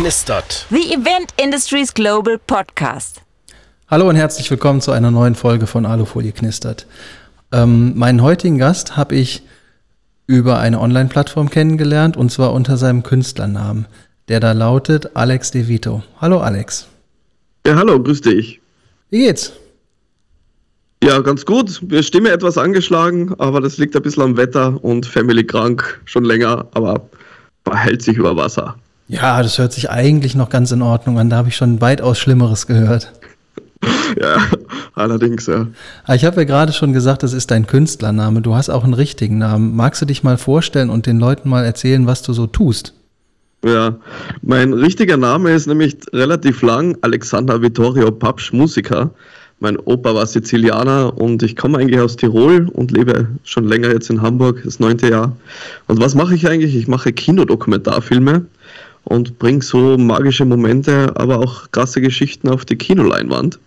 knistert. The Event Industries Global Podcast. Hallo und herzlich willkommen zu einer neuen Folge von Alufolie knistert. Ähm, meinen heutigen Gast habe ich über eine Online-Plattform kennengelernt und zwar unter seinem Künstlernamen, der da lautet Alex De Vito. Hallo Alex. Ja, hallo, grüß dich. Wie geht's? Ja, ganz gut. Wir Stimme etwas angeschlagen, aber das liegt ein bisschen am Wetter und Family krank schon länger, aber behält sich über Wasser. Ja, das hört sich eigentlich noch ganz in Ordnung an. Da habe ich schon weitaus Schlimmeres gehört. Ja, allerdings, ja. Ah, ich habe ja gerade schon gesagt, das ist dein Künstlername. Du hast auch einen richtigen Namen. Magst du dich mal vorstellen und den Leuten mal erzählen, was du so tust? Ja, mein richtiger Name ist nämlich relativ lang, Alexander Vittorio Papsch, Musiker. Mein Opa war Sizilianer und ich komme eigentlich aus Tirol und lebe schon länger jetzt in Hamburg, das neunte Jahr. Und was mache ich eigentlich? Ich mache Kinodokumentarfilme und bringe so magische Momente, aber auch krasse Geschichten auf die Kinoleinwand.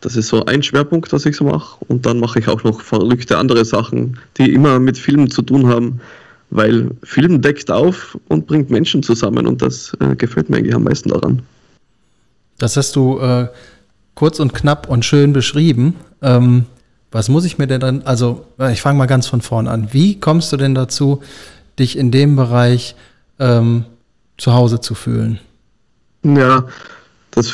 Das ist so ein Schwerpunkt, was ich so mache. Und dann mache ich auch noch verrückte andere Sachen, die immer mit Filmen zu tun haben, weil Film deckt auf und bringt Menschen zusammen und das äh, gefällt mir eigentlich am meisten daran. Das hast du äh, kurz und knapp und schön beschrieben. Ähm, was muss ich mir denn dann, also ich fange mal ganz von vorn an. Wie kommst du denn dazu, dich in dem Bereich ähm, zu Hause zu fühlen? Ja, das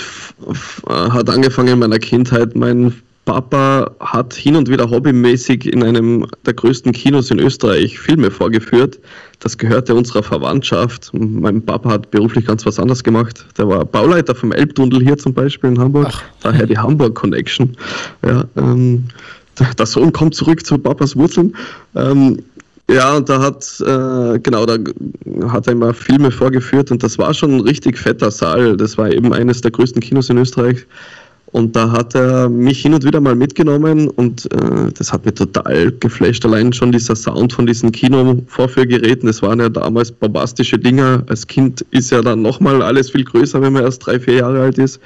hat angefangen in meiner Kindheit. Mein Papa hat hin und wieder hobbymäßig in einem der größten Kinos in Österreich Filme vorgeführt. Das gehörte unserer Verwandtschaft. Mein Papa hat beruflich ganz was anderes gemacht. Der war Bauleiter vom Elbtunnel hier zum Beispiel in Hamburg. Ach. Daher die Hamburg Connection. Ja, ähm, der Sohn kommt zurück zu Papas Wurzeln. Ähm, ja, und da hat, äh, genau, da hat er immer Filme vorgeführt und das war schon ein richtig fetter Saal. Das war eben eines der größten Kinos in Österreich. Und da hat er mich hin und wieder mal mitgenommen und äh, das hat mich total geflasht. Allein schon dieser Sound von diesen Kino-Vorführgeräten, das waren ja damals bombastische Dinger. Als Kind ist ja dann nochmal alles viel größer, wenn man erst drei, vier Jahre alt ist.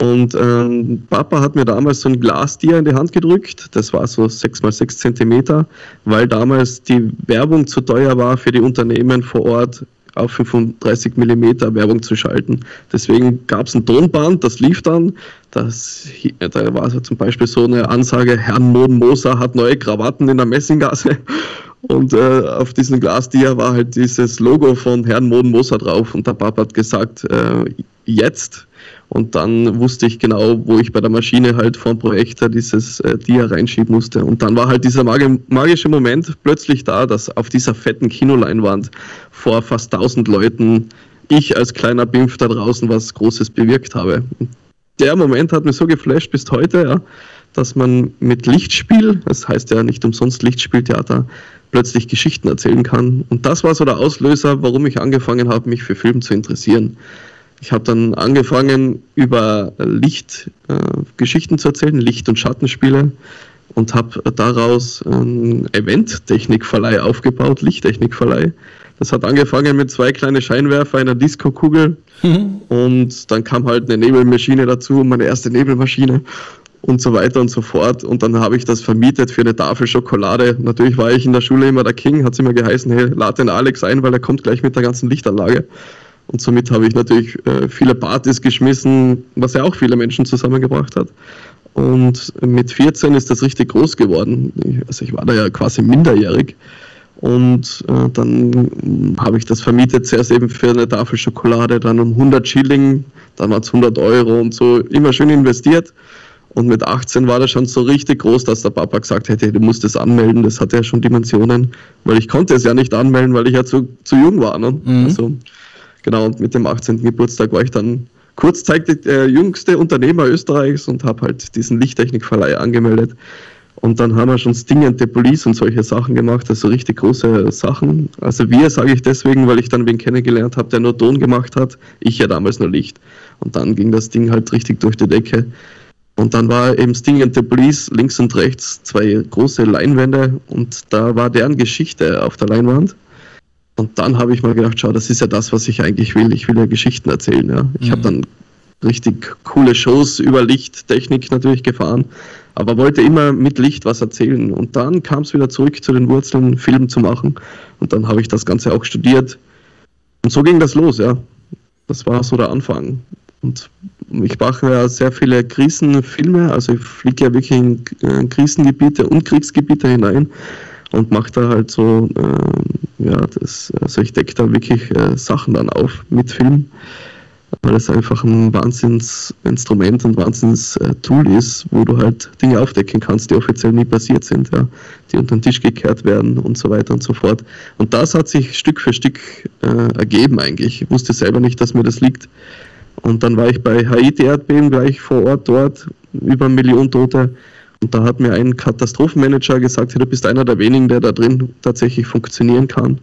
Und ähm, Papa hat mir damals so ein Glastier in die Hand gedrückt. Das war so sechs mal sechs Zentimeter, weil damals die Werbung zu teuer war für die Unternehmen vor Ort auf 35 Millimeter Werbung zu schalten. Deswegen gab es ein Tonband, das lief dann. Das, da war so zum Beispiel so eine Ansage, Herrn Moden Moser hat neue Krawatten in der Messinggasse. Und äh, auf diesem Glasdier war halt dieses Logo von Herrn Moden Moser drauf. Und der Papa hat gesagt, äh, jetzt und dann wusste ich genau, wo ich bei der Maschine halt vom Projektor dieses äh, Dia reinschieben musste. Und dann war halt dieser magische Moment plötzlich da, dass auf dieser fetten Kinoleinwand vor fast 1000 Leuten ich als kleiner Bimpf da draußen was Großes bewirkt habe. Der Moment hat mich so geflasht bis heute, ja, dass man mit Lichtspiel, das heißt ja nicht umsonst Lichtspieltheater, plötzlich Geschichten erzählen kann. Und das war so der Auslöser, warum ich angefangen habe, mich für Film zu interessieren. Ich habe dann angefangen, über Licht äh, Geschichten zu erzählen, Licht- und Schattenspiele und habe daraus einen Event-Technikverleih aufgebaut, Lichttechnikverleih. Das hat angefangen mit zwei kleinen Scheinwerfer, einer Disco-Kugel mhm. und dann kam halt eine Nebelmaschine dazu, meine erste Nebelmaschine und so weiter und so fort. Und dann habe ich das vermietet für eine Tafel Schokolade. Natürlich war ich in der Schule immer der King, hat sie mir geheißen, hey, lade den Alex ein, weil er kommt gleich mit der ganzen Lichtanlage. Und somit habe ich natürlich äh, viele Partys geschmissen, was ja auch viele Menschen zusammengebracht hat. Und mit 14 ist das richtig groß geworden. Ich, also ich war da ja quasi minderjährig. Und äh, dann habe ich das vermietet, zuerst eben für eine Tafel Schokolade, dann um 100 Schilling, dann war es 100 Euro und so, immer schön investiert. Und mit 18 war das schon so richtig groß, dass der Papa gesagt hätte, du musst es anmelden, das hatte ja schon Dimensionen, weil ich konnte es ja nicht anmelden, weil ich ja zu, zu jung war. Ne? Mhm. Also Genau, und mit dem 18. Geburtstag war ich dann kurzzeitig der jüngste Unternehmer Österreichs und habe halt diesen Lichttechnikverleih angemeldet. Und dann haben wir schon Sting Police und solche Sachen gemacht, also richtig große Sachen. Also wir sage ich deswegen, weil ich dann wen kennengelernt habe, der nur Ton gemacht hat, ich ja damals nur Licht. Und dann ging das Ding halt richtig durch die Decke. Und dann war eben Sting and the Police links und rechts zwei große Leinwände und da war deren Geschichte auf der Leinwand. Und dann habe ich mal gedacht, schau, das ist ja das, was ich eigentlich will. Ich will ja Geschichten erzählen. Ja. Ich mhm. habe dann richtig coole Shows über Lichttechnik natürlich gefahren, aber wollte immer mit Licht was erzählen. Und dann kam es wieder zurück zu den Wurzeln, Film zu machen. Und dann habe ich das Ganze auch studiert. Und so ging das los, ja. das war so der Anfang. Und ich mache ja sehr viele Krisenfilme, also ich fliege ja wirklich in äh, Krisengebiete und Kriegsgebiete hinein und mache da halt so, äh, ja, das, also ich decke da wirklich äh, Sachen dann auf mit Film weil es einfach ein Wahnsinnsinstrument und Wahnsinnstool ist, wo du halt Dinge aufdecken kannst, die offiziell nie passiert sind, ja, die unter den Tisch gekehrt werden und so weiter und so fort. Und das hat sich Stück für Stück äh, ergeben eigentlich. Ich wusste selber nicht, dass mir das liegt. Und dann war ich bei Haiti-Erdbeben gleich vor Ort dort, über eine Million Tote. Und da hat mir ein Katastrophenmanager gesagt, du bist einer der wenigen, der da drin tatsächlich funktionieren kann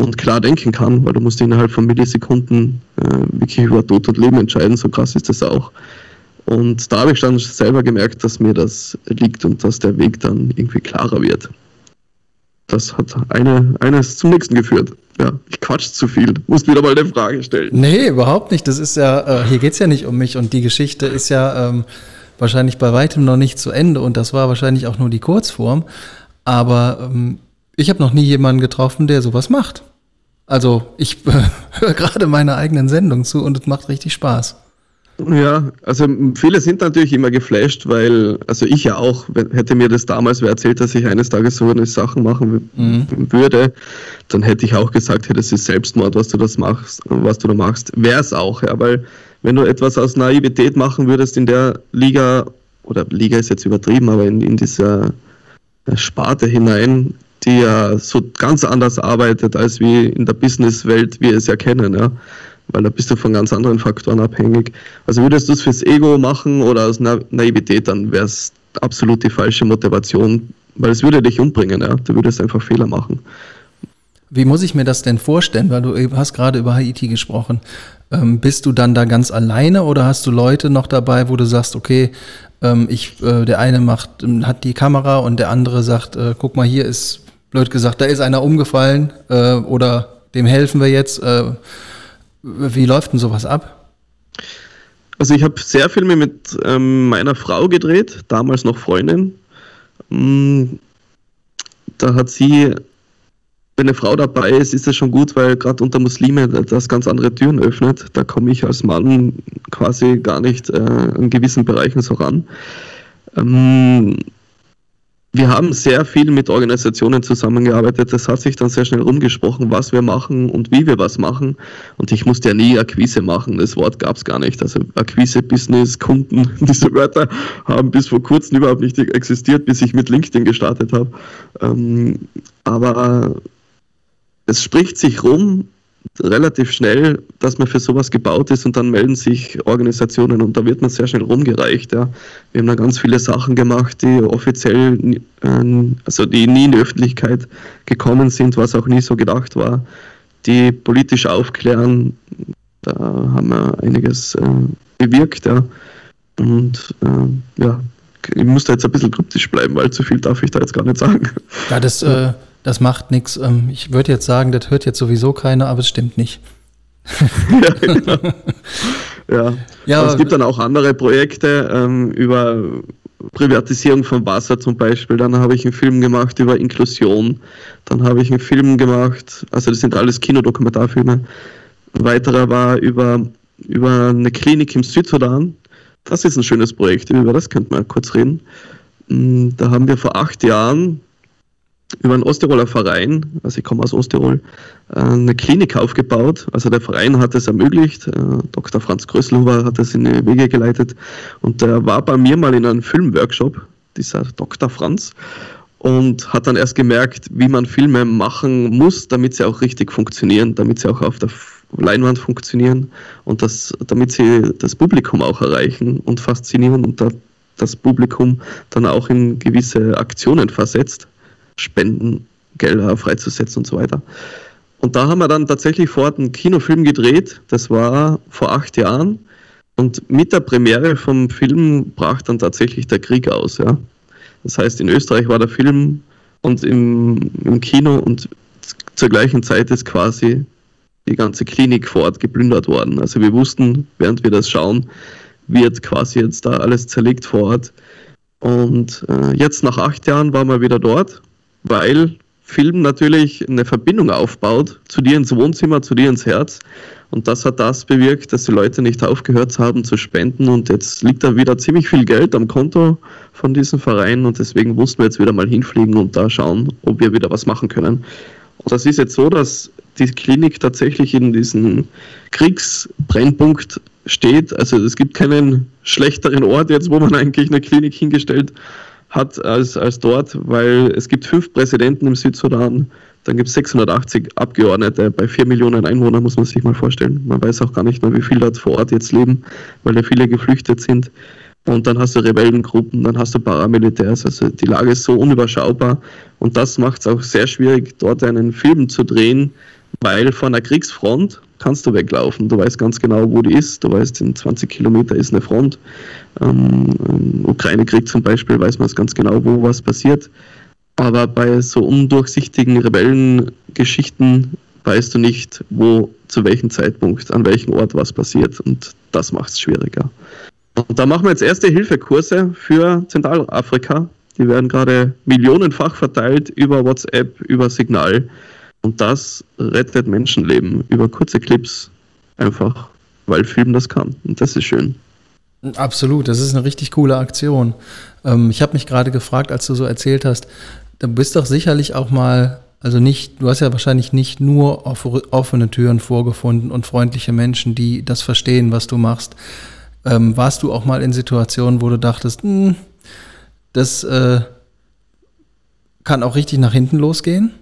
und klar denken kann, weil du musst innerhalb von Millisekunden äh, wirklich über Tod und Leben entscheiden, so krass ist das auch. Und da habe ich dann selber gemerkt, dass mir das liegt und dass der Weg dann irgendwie klarer wird. Das hat eine, eines zum nächsten geführt. Ja, ich quatsch zu viel. Muss wieder mal eine Frage stellen. Nee, überhaupt nicht. Das ist ja, äh, hier geht es ja nicht um mich und die Geschichte ist ja ähm, wahrscheinlich bei weitem noch nicht zu Ende und das war wahrscheinlich auch nur die Kurzform. Aber ähm, ich habe noch nie jemanden getroffen, der sowas macht. Also ich höre gerade meine eigenen Sendungen zu und es macht richtig Spaß. Ja, also viele sind natürlich immer geflasht, weil, also ich ja auch, hätte mir das damals wer erzählt, dass ich eines Tages so eine Sachen machen mhm. würde, dann hätte ich auch gesagt, hey, das ist Selbstmord, was du das machst, was du da machst. Wäre es auch, ja, weil wenn du etwas aus Naivität machen würdest in der Liga, oder Liga ist jetzt übertrieben, aber in, in dieser Sparte hinein, die ja so ganz anders arbeitet als wie in der Businesswelt wir es ja kennen, ja. Weil da bist du von ganz anderen Faktoren abhängig. Also würdest du es fürs Ego machen oder aus Na Naivität, dann wäre es absolut die falsche Motivation, weil es würde dich umbringen, ja. Du würdest einfach Fehler machen. Wie muss ich mir das denn vorstellen? Weil du hast gerade über Haiti gesprochen. Ähm, bist du dann da ganz alleine oder hast du Leute noch dabei, wo du sagst, okay, ähm, ich, äh, der eine macht, hat die Kamera und der andere sagt, äh, guck mal, hier ist blöd gesagt, da ist einer umgefallen äh, oder dem helfen wir jetzt. Äh, wie läuft denn sowas ab? Also ich habe sehr viel mit ähm, meiner Frau gedreht, damals noch Freundin. Mm, da hat sie, wenn eine Frau dabei ist, ist das schon gut, weil gerade unter Muslime das ganz andere Türen öffnet. Da komme ich als Mann quasi gar nicht äh, in gewissen Bereichen so ran. Ähm, wir haben sehr viel mit Organisationen zusammengearbeitet. Das hat sich dann sehr schnell rumgesprochen, was wir machen und wie wir was machen. Und ich musste ja nie Akquise machen. Das Wort gab es gar nicht. Also Akquise, Business, Kunden, diese Wörter haben bis vor kurzem überhaupt nicht existiert, bis ich mit LinkedIn gestartet habe. Ähm, aber es spricht sich rum, relativ schnell, dass man für sowas gebaut ist und dann melden sich Organisationen und da wird man sehr schnell rumgereicht. Ja. Wir haben da ganz viele Sachen gemacht, die offiziell, äh, also die nie in die Öffentlichkeit gekommen sind, was auch nie so gedacht war, die politisch aufklären. Da haben wir einiges äh, bewirkt. Ja. Und äh, ja, ich muss da jetzt ein bisschen kryptisch bleiben, weil zu viel darf ich da jetzt gar nicht sagen. Ja, das äh, das macht nichts. Ähm, ich würde jetzt sagen, das hört jetzt sowieso keiner, aber es stimmt nicht. ja, genau. ja. ja es gibt dann auch andere Projekte ähm, über Privatisierung von Wasser zum Beispiel. Dann habe ich einen Film gemacht über Inklusion. Dann habe ich einen Film gemacht, also das sind alles Kinodokumentarfilme. Ein weiterer war über, über eine Klinik im Südsudan. Das ist ein schönes Projekt, über das könnte man kurz reden. Mm, da haben wir vor acht Jahren über einen Osttiroler Verein, also ich komme aus Osttirol, äh, eine Klinik aufgebaut. Also der Verein hat es ermöglicht, äh, Dr. Franz Grösselhuber hat es in die Wege geleitet und der war bei mir mal in einem Filmworkshop, dieser Dr. Franz, und hat dann erst gemerkt, wie man Filme machen muss, damit sie auch richtig funktionieren, damit sie auch auf der Leinwand funktionieren und das, damit sie das Publikum auch erreichen und faszinieren und das Publikum dann auch in gewisse Aktionen versetzt. Spenden, Gelder freizusetzen und so weiter. Und da haben wir dann tatsächlich vor Ort einen Kinofilm gedreht. Das war vor acht Jahren. Und mit der Premiere vom Film brach dann tatsächlich der Krieg aus. Ja. Das heißt, in Österreich war der Film und im, im Kino und zur gleichen Zeit ist quasi die ganze Klinik vor Ort geplündert worden. Also wir wussten, während wir das schauen, wird quasi jetzt da alles zerlegt vor Ort. Und äh, jetzt nach acht Jahren waren wir wieder dort weil Film natürlich eine Verbindung aufbaut zu dir ins Wohnzimmer, zu dir ins Herz. Und das hat das bewirkt, dass die Leute nicht aufgehört haben zu spenden. Und jetzt liegt da wieder ziemlich viel Geld am Konto von diesem Verein. Und deswegen mussten wir jetzt wieder mal hinfliegen und da schauen, ob wir wieder was machen können. Und das ist jetzt so, dass die Klinik tatsächlich in diesem Kriegsbrennpunkt steht. Also es gibt keinen schlechteren Ort jetzt, wo man eigentlich eine Klinik hingestellt hat als, als dort, weil es gibt fünf Präsidenten im Südsudan, dann gibt es 680 Abgeordnete. Bei vier Millionen Einwohnern muss man sich mal vorstellen. Man weiß auch gar nicht mehr, wie viele dort vor Ort jetzt leben, weil da viele geflüchtet sind. Und dann hast du Rebellengruppen, dann hast du Paramilitärs. Also die Lage ist so unüberschaubar. Und das macht es auch sehr schwierig, dort einen Film zu drehen, weil von einer Kriegsfront kannst du weglaufen. Du weißt ganz genau, wo die ist. Du weißt, in 20 Kilometer ist eine Front. Ähm, Ukraine-Krieg zum Beispiel weiß man ganz genau, wo was passiert. Aber bei so undurchsichtigen Rebellengeschichten weißt du nicht, wo, zu welchem Zeitpunkt, an welchem Ort was passiert. Und das macht es schwieriger. Und da machen wir jetzt erste Hilfekurse für Zentralafrika. Die werden gerade millionenfach verteilt über WhatsApp, über Signal. Und das rettet Menschenleben über kurze Clips einfach, weil Film das kann. Und das ist schön. Absolut, das ist eine richtig coole Aktion. Ähm, ich habe mich gerade gefragt, als du so erzählt hast, du bist doch sicherlich auch mal, also nicht, du hast ja wahrscheinlich nicht nur offene Türen vorgefunden und freundliche Menschen, die das verstehen, was du machst. Ähm, warst du auch mal in Situationen, wo du dachtest, hm, das äh, kann auch richtig nach hinten losgehen?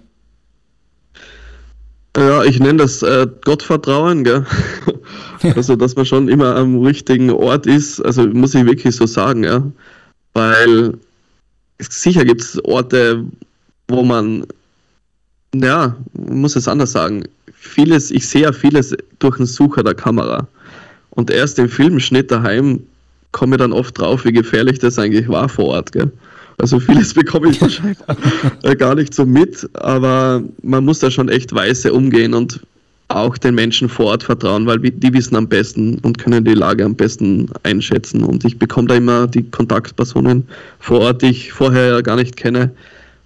Ja, ich nenne das äh, Gottvertrauen, gell? also, dass man schon immer am richtigen Ort ist, also muss ich wirklich so sagen, ja. Weil sicher gibt es Orte, wo man, ja, muss es anders sagen, vieles, ich sehe ja vieles durch den Sucher der Kamera. Und erst im Filmschnitt daheim komme ich dann oft drauf, wie gefährlich das eigentlich war vor Ort, gell? Also vieles bekomme ich wahrscheinlich gar nicht so mit, aber man muss da schon echt weise umgehen und auch den Menschen vor Ort vertrauen, weil die wissen am besten und können die Lage am besten einschätzen. Und ich bekomme da immer die Kontaktpersonen vor Ort, die ich vorher gar nicht kenne.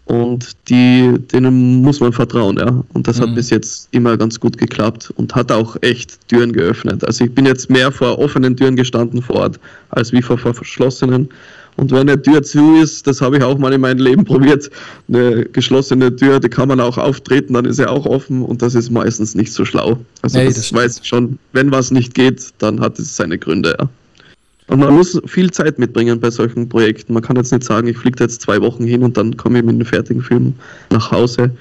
Und die, denen muss man vertrauen, ja. Und das mhm. hat bis jetzt immer ganz gut geklappt und hat auch echt Türen geöffnet. Also ich bin jetzt mehr vor offenen Türen gestanden vor Ort, als wie vor verschlossenen. Und wenn eine Tür zu ist, das habe ich auch mal in meinem Leben probiert, eine geschlossene Tür, die kann man auch auftreten, dann ist sie auch offen und das ist meistens nicht so schlau. Also hey, das, das weiß ich schon, wenn was nicht geht, dann hat es seine Gründe, ja. Und man muss viel Zeit mitbringen bei solchen Projekten. Man kann jetzt nicht sagen, ich fliege jetzt zwei Wochen hin und dann komme ich mit einem fertigen Film nach Hause.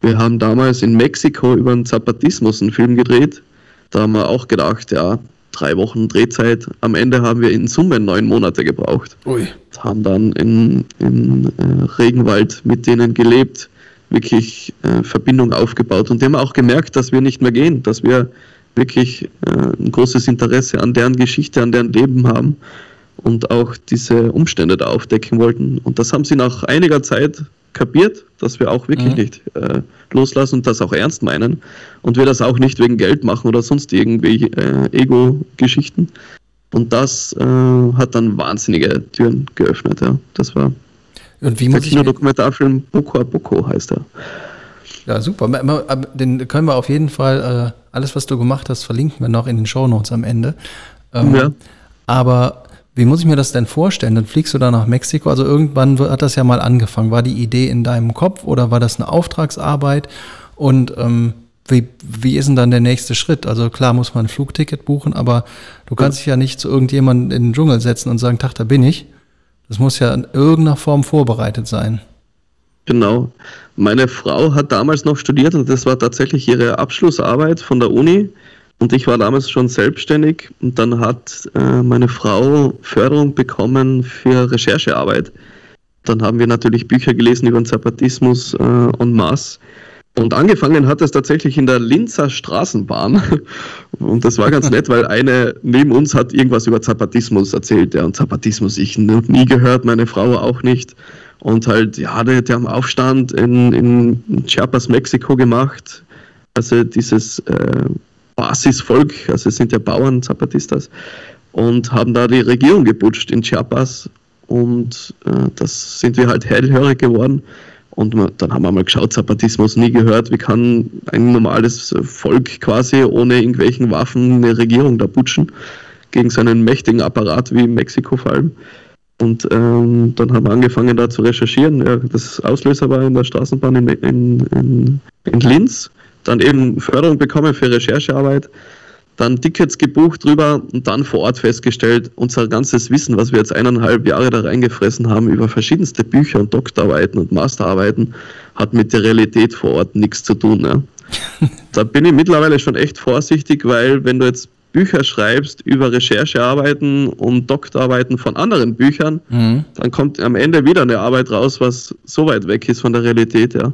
Wir haben damals in Mexiko über den Zapatismus einen Film gedreht. Da haben wir auch gedacht, ja, drei Wochen Drehzeit. Am Ende haben wir in Summe neun Monate gebraucht. Ui. Haben dann in, in äh, Regenwald mit denen gelebt, wirklich äh, Verbindung aufgebaut. Und die haben auch gemerkt, dass wir nicht mehr gehen, dass wir wirklich äh, ein großes Interesse an deren Geschichte, an deren Leben haben und auch diese Umstände da aufdecken wollten. Und das haben sie nach einiger Zeit kapiert, dass wir auch wirklich mhm. nicht äh, loslassen und das auch ernst meinen und wir das auch nicht wegen Geld machen oder sonst irgendwie äh, Ego-Geschichten. Und das äh, hat dann wahnsinnige Türen geöffnet. Ja. Das war und wie der Kinodokumentarfilm Boko a Boko heißt er. Ja, super. Den können wir auf jeden Fall, äh, alles, was du gemacht hast, verlinken wir noch in den Shownotes am Ende. Ähm, ja. Aber wie muss ich mir das denn vorstellen? Dann fliegst du da nach Mexiko. Also irgendwann hat das ja mal angefangen. War die Idee in deinem Kopf oder war das eine Auftragsarbeit? Und ähm, wie, wie ist denn dann der nächste Schritt? Also klar muss man ein Flugticket buchen, aber du kannst dich ja nicht zu irgendjemandem in den Dschungel setzen und sagen, Tag, da bin ich. Das muss ja in irgendeiner Form vorbereitet sein. Genau. Meine Frau hat damals noch studiert und das war tatsächlich ihre Abschlussarbeit von der Uni. Und ich war damals schon selbstständig und dann hat äh, meine Frau Förderung bekommen für Recherchearbeit. Dann haben wir natürlich Bücher gelesen über den Zapatismus äh, en masse. Und angefangen hat es tatsächlich in der Linzer Straßenbahn. Und das war ganz nett, weil eine neben uns hat irgendwas über Zapatismus erzählt. Ja, und Zapatismus ich noch nie gehört, meine Frau auch nicht. Und halt, ja, die, die haben Aufstand in, in Chiapas, Mexiko gemacht. Also dieses äh, Basisvolk, also es sind ja Bauern, Zapatistas, und haben da die Regierung geputscht in Chiapas. Und äh, das sind wir halt hellhörig geworden. Und dann haben wir mal geschaut, Zapatismus nie gehört. Wie kann ein normales Volk quasi ohne irgendwelchen Waffen eine Regierung da putschen? Gegen so einen mächtigen Apparat wie Mexiko vor allem. Und ähm, dann haben wir angefangen da zu recherchieren. Ja, das Auslöser war in der Straßenbahn in, in, in, in Linz. Dann eben Förderung bekommen für Recherchearbeit dann Tickets gebucht drüber und dann vor Ort festgestellt, unser ganzes Wissen, was wir jetzt eineinhalb Jahre da reingefressen haben über verschiedenste Bücher und Doktorarbeiten und Masterarbeiten, hat mit der Realität vor Ort nichts zu tun. Ja. da bin ich mittlerweile schon echt vorsichtig, weil wenn du jetzt Bücher schreibst über Recherchearbeiten und Doktorarbeiten von anderen Büchern, mhm. dann kommt am Ende wieder eine Arbeit raus, was so weit weg ist von der Realität, ja.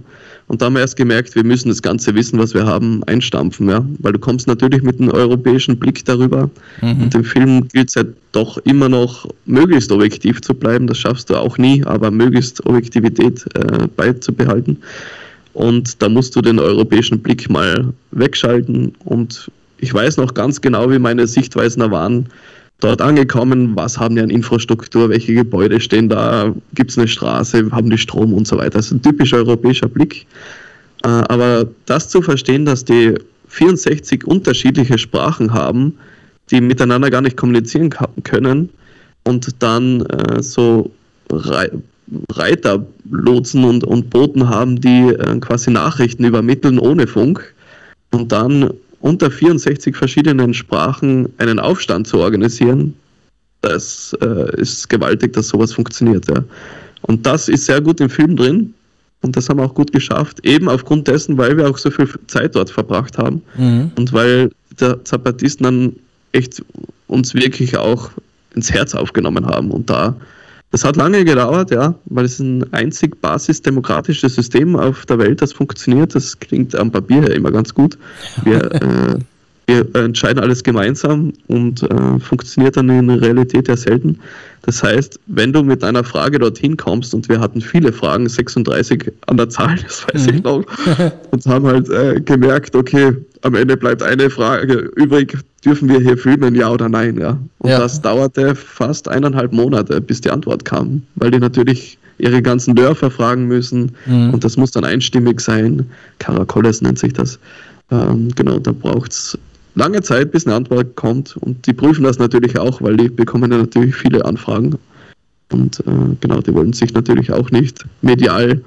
Und da haben wir erst gemerkt, wir müssen das ganze Wissen, was wir haben, einstampfen, ja. Weil du kommst natürlich mit einem europäischen Blick darüber. Mhm. Und im Film gilt es halt doch immer noch, möglichst objektiv zu bleiben. Das schaffst du auch nie, aber möglichst Objektivität äh, beizubehalten. Und da musst du den europäischen Blick mal wegschalten und ich weiß noch ganz genau, wie meine Sichtweisen waren. Dort angekommen, was haben die an Infrastruktur, welche Gebäude stehen da, gibt es eine Straße, haben die Strom und so weiter. Das ist ein typisch europäischer Blick. Äh, aber das zu verstehen, dass die 64 unterschiedliche Sprachen haben, die miteinander gar nicht kommunizieren können und dann äh, so Reiter, Lotsen und, und Boten haben, die äh, quasi Nachrichten übermitteln ohne Funk und dann unter 64 verschiedenen Sprachen einen Aufstand zu organisieren, das äh, ist gewaltig, dass sowas funktioniert. Ja. Und das ist sehr gut im Film drin. Und das haben wir auch gut geschafft, eben aufgrund dessen, weil wir auch so viel Zeit dort verbracht haben mhm. und weil der Zapatisten dann echt uns wirklich auch ins Herz aufgenommen haben und da das hat lange gedauert, ja, weil es ein einzig basisdemokratisches System auf der Welt, das funktioniert. Das klingt am Papier her immer ganz gut. Wir, äh, wir entscheiden alles gemeinsam und äh, funktioniert dann in der Realität ja selten. Das heißt, wenn du mit einer Frage dorthin kommst, und wir hatten viele Fragen, 36 an der Zahl, das weiß mhm. ich noch, und haben halt äh, gemerkt, okay, am Ende bleibt eine Frage übrig, dürfen wir hier filmen, ja oder nein, ja. Und ja. das dauerte fast eineinhalb Monate, bis die Antwort kam, weil die natürlich ihre ganzen Dörfer fragen müssen mhm. und das muss dann einstimmig sein. Caracoles nennt sich das. Ähm, genau, da braucht es lange Zeit, bis eine Antwort kommt und die prüfen das natürlich auch, weil die bekommen ja natürlich viele Anfragen. Und äh, genau, die wollen sich natürlich auch nicht medial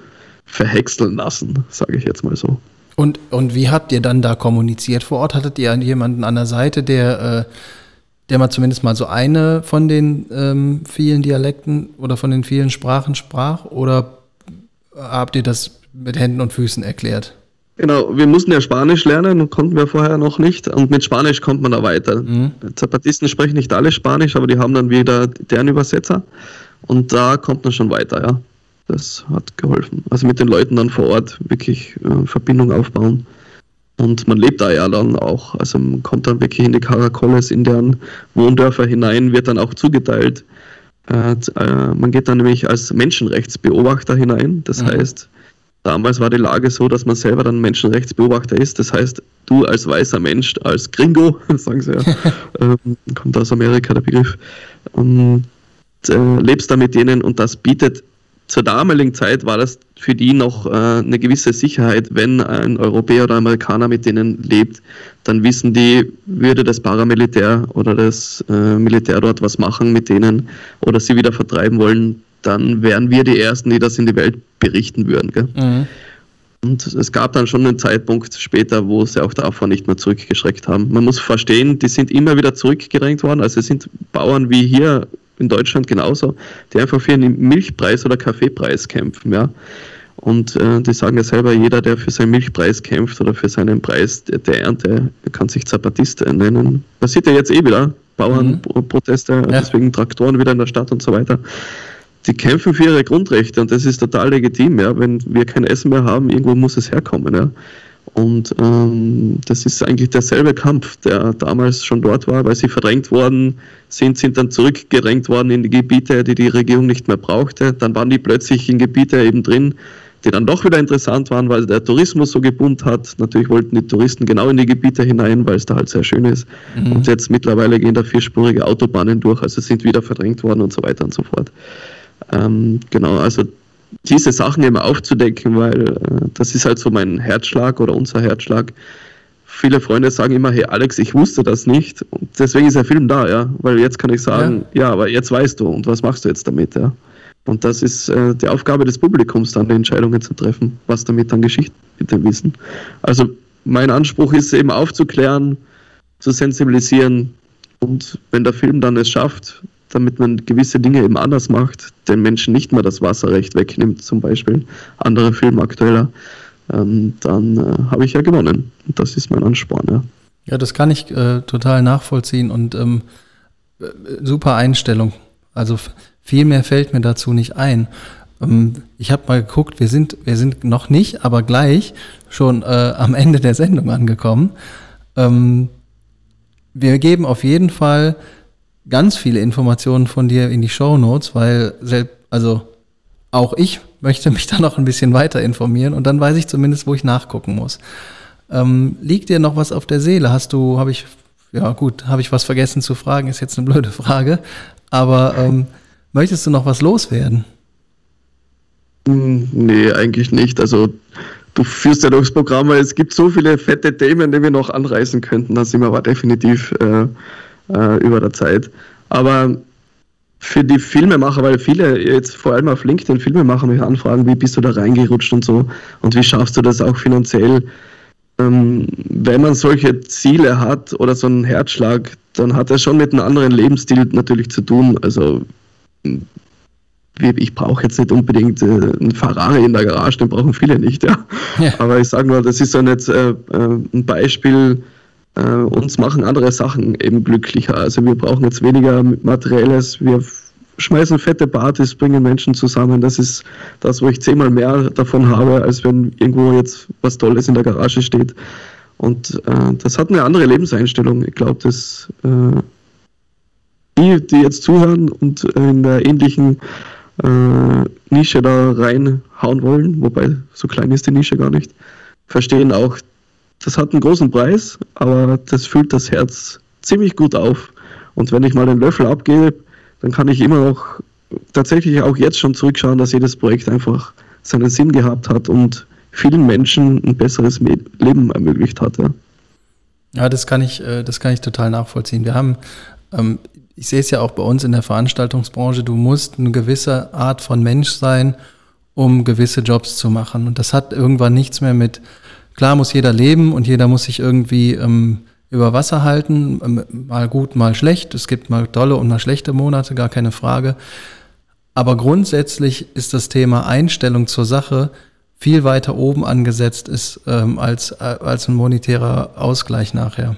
verhäckseln lassen, sage ich jetzt mal so. Und, und wie habt ihr dann da kommuniziert vor Ort? Hattet ihr jemanden an der Seite, der, äh, der mal zumindest mal so eine von den ähm, vielen Dialekten oder von den vielen Sprachen sprach? Oder habt ihr das mit Händen und Füßen erklärt? Genau, wir mussten ja Spanisch lernen und konnten wir vorher noch nicht. Und mit Spanisch kommt man da weiter. Mhm. Zapatisten sprechen nicht alle Spanisch, aber die haben dann wieder deren Übersetzer. Und da kommt man schon weiter, ja. Das hat geholfen. Also mit den Leuten dann vor Ort wirklich äh, Verbindung aufbauen. Und man lebt da ja dann auch. Also man kommt dann wirklich in die Caracoles, in deren Wohndörfer hinein, wird dann auch zugeteilt. Äh, äh, man geht dann nämlich als Menschenrechtsbeobachter hinein. Das mhm. heißt, damals war die Lage so, dass man selber dann Menschenrechtsbeobachter ist. Das heißt, du als weißer Mensch, als Gringo, sagen sie ja, ähm, kommt aus Amerika der Begriff, und, äh, lebst da mit denen und das bietet zur damaligen Zeit war das für die noch äh, eine gewisse Sicherheit, wenn ein Europäer oder Amerikaner mit denen lebt, dann wissen die, würde das Paramilitär oder das äh, Militär dort was machen mit denen oder sie wieder vertreiben wollen, dann wären wir die Ersten, die das in die Welt berichten würden. Mhm. Und es gab dann schon einen Zeitpunkt später, wo sie auch davon nicht mehr zurückgeschreckt haben. Man muss verstehen, die sind immer wieder zurückgedrängt worden. Also es sind Bauern wie hier in Deutschland genauso, die einfach für einen Milchpreis oder Kaffeepreis kämpfen, ja. Und äh, die sagen ja selber, jeder, der für seinen Milchpreis kämpft oder für seinen Preis der, der Ernte, kann sich Zapatist nennen. Passiert ja jetzt eh wieder. Bauernproteste, mhm. ja. deswegen Traktoren wieder in der Stadt und so weiter. Die kämpfen für ihre Grundrechte und das ist total legitim, ja. Wenn wir kein Essen mehr haben, irgendwo muss es herkommen, ja. Und ähm, das ist eigentlich derselbe Kampf, der damals schon dort war, weil sie verdrängt worden sind, sind dann zurückgedrängt worden in die Gebiete, die die Regierung nicht mehr brauchte. Dann waren die plötzlich in Gebiete eben drin, die dann doch wieder interessant waren, weil der Tourismus so gebummt hat. Natürlich wollten die Touristen genau in die Gebiete hinein, weil es da halt sehr schön ist. Mhm. Und jetzt mittlerweile gehen da vierspurige Autobahnen durch, also sind wieder verdrängt worden und so weiter und so fort. Ähm, genau, also diese Sachen immer aufzudecken, weil äh, das ist halt so mein Herzschlag oder unser Herzschlag. Viele Freunde sagen immer, hey Alex, ich wusste das nicht. Und deswegen ist der Film da, ja. Weil jetzt kann ich sagen, ja, ja aber jetzt weißt du und was machst du jetzt damit, ja. Und das ist äh, die Aufgabe des Publikums, dann die Entscheidungen zu treffen, was damit dann geschieht mit dem Wissen. Also mein Anspruch ist eben aufzuklären, zu sensibilisieren und wenn der Film dann es schafft, damit man gewisse Dinge eben anders macht, den Menschen nicht mehr das Wasserrecht wegnimmt, zum Beispiel, andere Filme aktueller, ähm, dann äh, habe ich ja gewonnen. Das ist mein Ansporn, ja. Ja, das kann ich äh, total nachvollziehen und ähm, äh, super Einstellung. Also viel mehr fällt mir dazu nicht ein. Ähm, ich habe mal geguckt, wir sind, wir sind noch nicht, aber gleich schon äh, am Ende der Sendung angekommen. Ähm, wir geben auf jeden Fall ganz viele Informationen von dir in die Show Notes, weil selbst, also auch ich möchte mich da noch ein bisschen weiter informieren und dann weiß ich zumindest, wo ich nachgucken muss. Ähm, liegt dir noch was auf der Seele? Hast du, habe ich, ja gut, habe ich was vergessen zu fragen, ist jetzt eine blöde Frage, aber ähm, möchtest du noch was loswerden? Hm, nee, eigentlich nicht. Also du führst ja durchs Programm, weil es gibt so viele fette Themen, die wir noch anreißen könnten. Da sind wir aber definitiv äh, äh, über der Zeit. Aber für die Filmemacher, weil viele jetzt vor allem auf LinkedIn Filmemacher mich anfragen, wie bist du da reingerutscht und so und wie schaffst du das auch finanziell? Ähm, wenn man solche Ziele hat oder so einen Herzschlag, dann hat er schon mit einem anderen Lebensstil natürlich zu tun. Also ich brauche jetzt nicht unbedingt äh, einen Ferrari in der Garage, den brauchen viele nicht, ja. ja. Aber ich sage nur, das ist dann jetzt äh, äh, ein Beispiel, äh, uns machen andere Sachen eben glücklicher. Also wir brauchen jetzt weniger Materielles, wir schmeißen fette Partys, bringen Menschen zusammen. Das ist das, wo ich zehnmal mehr davon habe, als wenn irgendwo jetzt was Tolles in der Garage steht. Und äh, das hat eine andere Lebenseinstellung. Ich glaube, dass äh, die, die jetzt zuhören und in der ähnlichen äh, Nische da reinhauen wollen, wobei so klein ist die Nische gar nicht, verstehen auch, das hat einen großen Preis, aber das füllt das Herz ziemlich gut auf. Und wenn ich mal den Löffel abgebe, dann kann ich immer noch tatsächlich auch jetzt schon zurückschauen, dass jedes Projekt einfach seinen Sinn gehabt hat und vielen Menschen ein besseres Leben ermöglicht hat. Ja, ja das kann ich, äh, das kann ich total nachvollziehen. Wir haben, ähm, ich sehe es ja auch bei uns in der Veranstaltungsbranche, du musst eine gewisse Art von Mensch sein, um gewisse Jobs zu machen. Und das hat irgendwann nichts mehr mit, klar muss jeder leben und jeder muss sich irgendwie ähm, über Wasser halten, ähm, mal gut, mal schlecht. Es gibt mal tolle und mal schlechte Monate, gar keine Frage. Aber grundsätzlich ist das Thema Einstellung zur Sache viel weiter oben angesetzt ist ähm, als, äh, als ein monetärer Ausgleich nachher.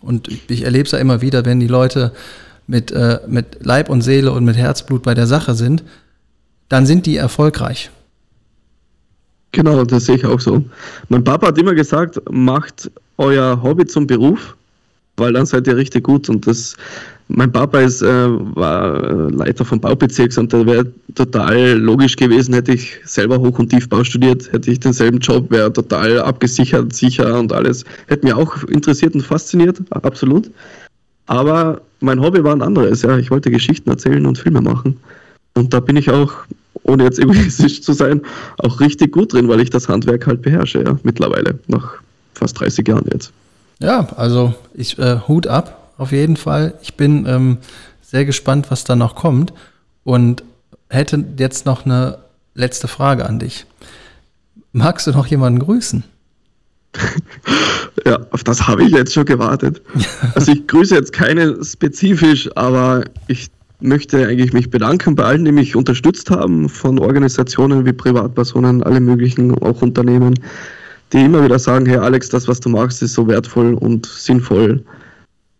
Und ich erlebe es ja immer wieder, wenn die Leute mit, äh, mit Leib und Seele und mit Herzblut bei der Sache sind, dann sind die erfolgreich. Genau, das sehe ich auch so. Mein Papa hat immer gesagt, macht euer Hobby zum Beruf, weil dann seid ihr richtig gut. Und das, mein Papa ist, äh, war äh, Leiter vom Baubezirks und da wäre total logisch gewesen, hätte ich selber Hoch- und Tiefbau studiert, hätte ich denselben Job, wäre total abgesichert, sicher und alles. Hätte mich auch interessiert und fasziniert, absolut. Aber mein Hobby war ein anderes, ja. Ich wollte Geschichten erzählen und Filme machen. Und da bin ich auch, ohne jetzt egoistisch zu sein, auch richtig gut drin, weil ich das Handwerk halt beherrsche, ja, mittlerweile, nach fast 30 Jahren jetzt. Ja, also ich äh, Hut ab, auf jeden Fall. Ich bin ähm, sehr gespannt, was da noch kommt und hätte jetzt noch eine letzte Frage an dich. Magst du noch jemanden grüßen? ja, auf das habe ich jetzt schon gewartet. Also ich grüße jetzt keinen spezifisch, aber ich möchte eigentlich mich bedanken bei allen, die mich unterstützt haben, von Organisationen wie Privatpersonen, alle möglichen, auch Unternehmen, die immer wieder sagen, hey Alex, das, was du machst, ist so wertvoll und sinnvoll.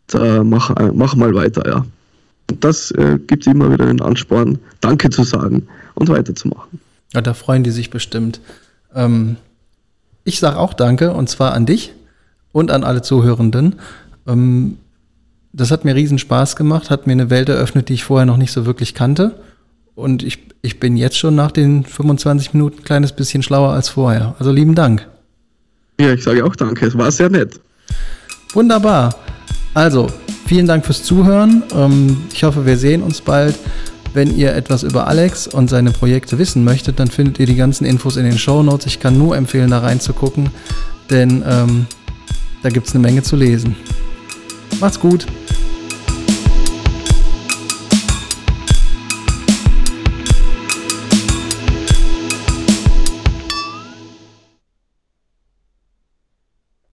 Da mach, mach mal weiter, ja. Das äh, gibt immer wieder den Ansporn, Danke zu sagen und weiterzumachen. Ja, da freuen die sich bestimmt. Ähm, ich sage auch Danke und zwar an dich und an alle Zuhörenden. Ähm, das hat mir riesen Spaß gemacht, hat mir eine Welt eröffnet, die ich vorher noch nicht so wirklich kannte. Und ich, ich bin jetzt schon nach den 25 Minuten ein kleines bisschen schlauer als vorher. Also lieben Dank. Ja, ich sage auch danke. Es war sehr nett. Wunderbar. Also, vielen Dank fürs Zuhören. Ähm, ich hoffe, wir sehen uns bald. Wenn ihr etwas über Alex und seine Projekte wissen möchtet, dann findet ihr die ganzen Infos in den Show Notes. Ich kann nur empfehlen, da reinzugucken, denn ähm, da gibt es eine Menge zu lesen. Macht's gut.